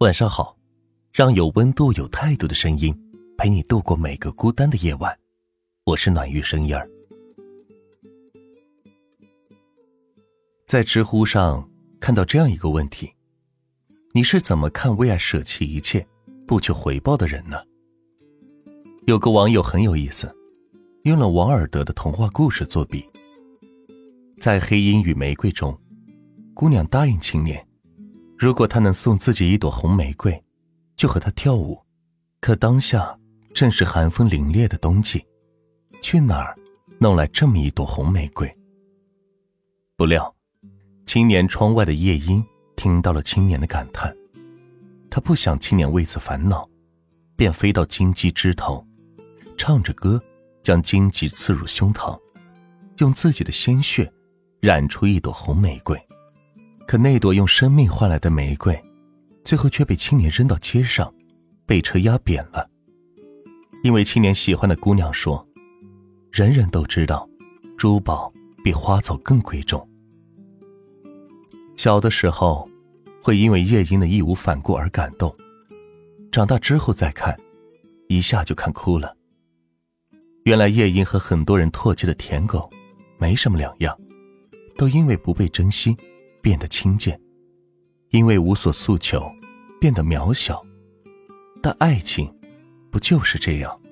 晚上好，让有温度、有态度的声音陪你度过每个孤单的夜晚。我是暖玉声音儿。在知乎上看到这样一个问题：你是怎么看为爱舍弃一切、不求回报的人呢？有个网友很有意思，用了王尔德的童话故事作比。在《黑鹰与玫瑰》中，姑娘答应青年。如果他能送自己一朵红玫瑰，就和他跳舞。可当下正是寒风凛冽的冬季，去哪儿弄来这么一朵红玫瑰？不料，青年窗外的夜莺听到了青年的感叹，他不想青年为此烦恼，便飞到荆棘枝头，唱着歌，将荆棘刺入胸膛，用自己的鲜血染出一朵红玫瑰。可那朵用生命换来的玫瑰，最后却被青年扔到街上，被车压扁了。因为青年喜欢的姑娘说：“人人都知道，珠宝比花草更贵重。”小的时候，会因为夜莺的义无反顾而感动；长大之后再看，一下就看哭了。原来夜莺和很多人唾弃的舔狗，没什么两样，都因为不被珍惜。变得轻贱，因为无所诉求，变得渺小。但爱情，不就是这样，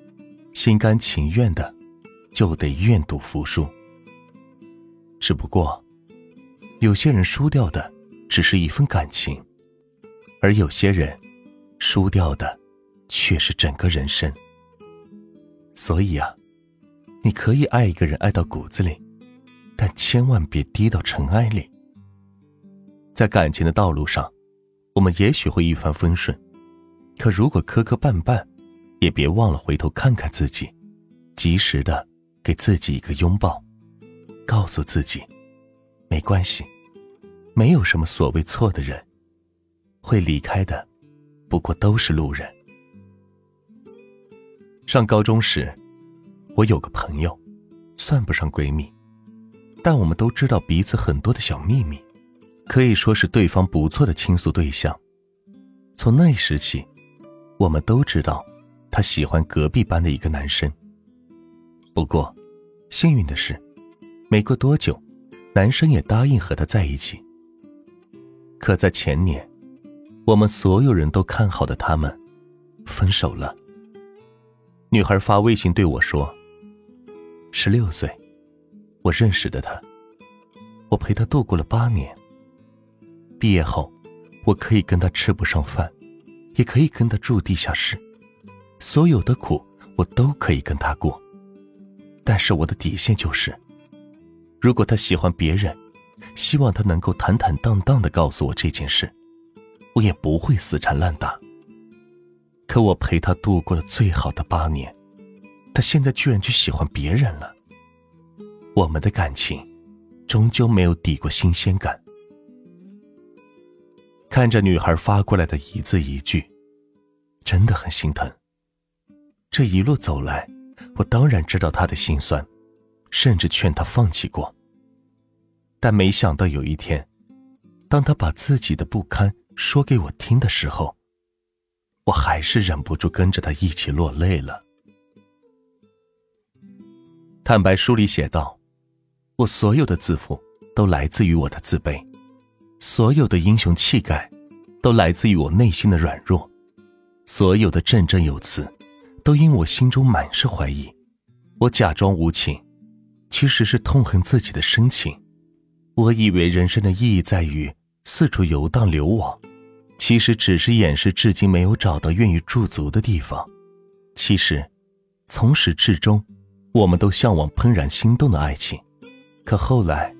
心甘情愿的，就得愿赌服输。只不过，有些人输掉的只是一份感情，而有些人，输掉的，却是整个人生。所以啊，你可以爱一个人爱到骨子里，但千万别低到尘埃里。在感情的道路上，我们也许会一帆风顺，可如果磕磕绊绊，也别忘了回头看看自己，及时的给自己一个拥抱，告诉自己，没关系，没有什么所谓错的人，会离开的，不过都是路人。上高中时，我有个朋友，算不上闺蜜，但我们都知道彼此很多的小秘密。可以说是对方不错的倾诉对象。从那时起，我们都知道，他喜欢隔壁班的一个男生。不过，幸运的是，没过多久，男生也答应和他在一起。可在前年，我们所有人都看好的他们，分手了。女孩发微信对我说：“十六岁，我认识的他，我陪他度过了八年。”毕业后，我可以跟他吃不上饭，也可以跟他住地下室，所有的苦我都可以跟他过。但是我的底线就是，如果他喜欢别人，希望他能够坦坦荡荡的告诉我这件事，我也不会死缠烂打。可我陪他度过了最好的八年，他现在居然去喜欢别人了。我们的感情，终究没有抵过新鲜感。看着女孩发过来的一字一句，真的很心疼。这一路走来，我当然知道她的心酸，甚至劝她放弃过。但没想到有一天，当她把自己的不堪说给我听的时候，我还是忍不住跟着她一起落泪了。坦白书里写道：“我所有的自负都来自于我的自卑。”所有的英雄气概，都来自于我内心的软弱；所有的振振有词，都因我心中满是怀疑。我假装无情，其实是痛恨自己的深情。我以为人生的意义在于四处游荡流亡，其实只是掩饰至今没有找到愿意驻足的地方。其实，从始至终，我们都向往怦然心动的爱情，可后来。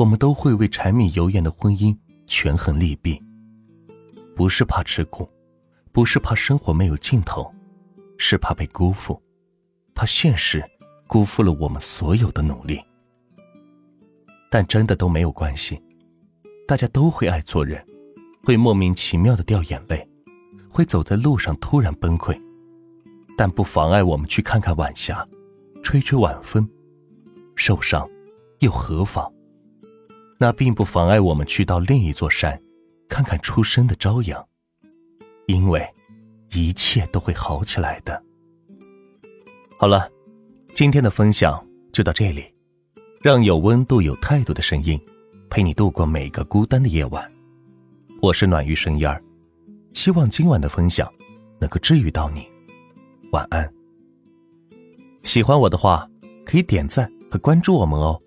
我们都会为柴米油盐的婚姻权衡利弊，不是怕吃苦，不是怕生活没有尽头，是怕被辜负，怕现实辜负了我们所有的努力。但真的都没有关系，大家都会爱错人，会莫名其妙的掉眼泪，会走在路上突然崩溃，但不妨碍我们去看看晚霞，吹吹晚风，受伤又何妨？那并不妨碍我们去到另一座山，看看初升的朝阳，因为一切都会好起来的。好了，今天的分享就到这里，让有温度、有态度的声音陪你度过每个孤单的夜晚。我是暖玉声音儿，希望今晚的分享能够治愈到你。晚安。喜欢我的话，可以点赞和关注我们哦。